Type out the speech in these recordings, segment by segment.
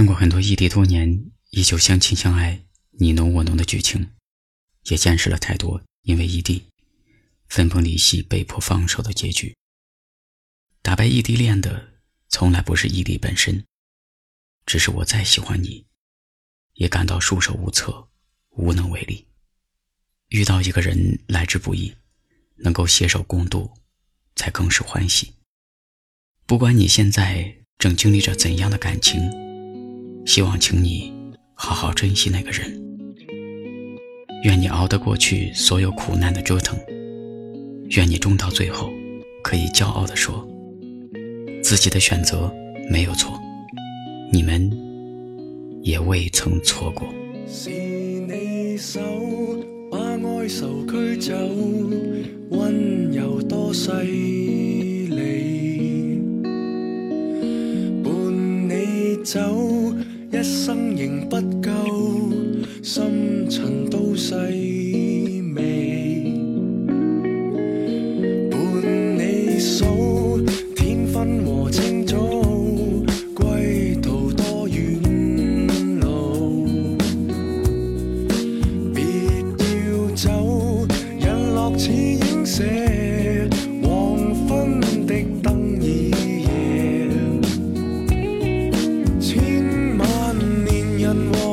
看过很多异地多年依旧相亲相爱、你侬我侬的剧情，也见识了太多因为异地分崩离析、被迫放手的结局。打败异地恋的，从来不是异地本身，只是我再喜欢你，也感到束手无策、无能为力。遇到一个人来之不易，能够携手共度，才更是欢喜。不管你现在正经历着怎样的感情。希望，请你好好珍惜那个人。愿你熬得过去所有苦难的折腾。愿你终到最后，可以骄傲地说，自己的选择没有错，你们也未曾错过。是你手把哀愁驱走，温柔多细腻，伴你走。一生仍不够，深沉都细微，伴你数天昏和清早，归途多远路，别要走，日落似影射。有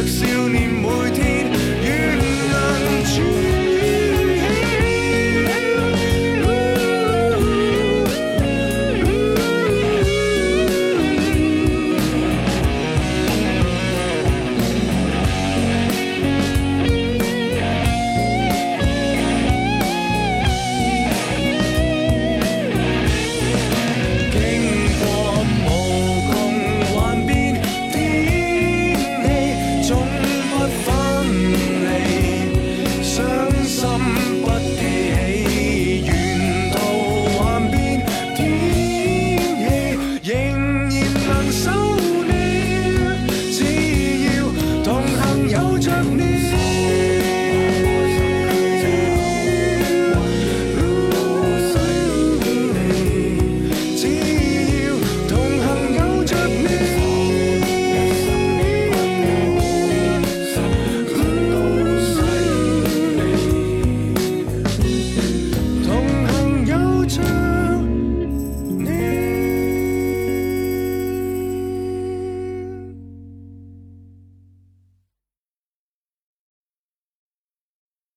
Jackson.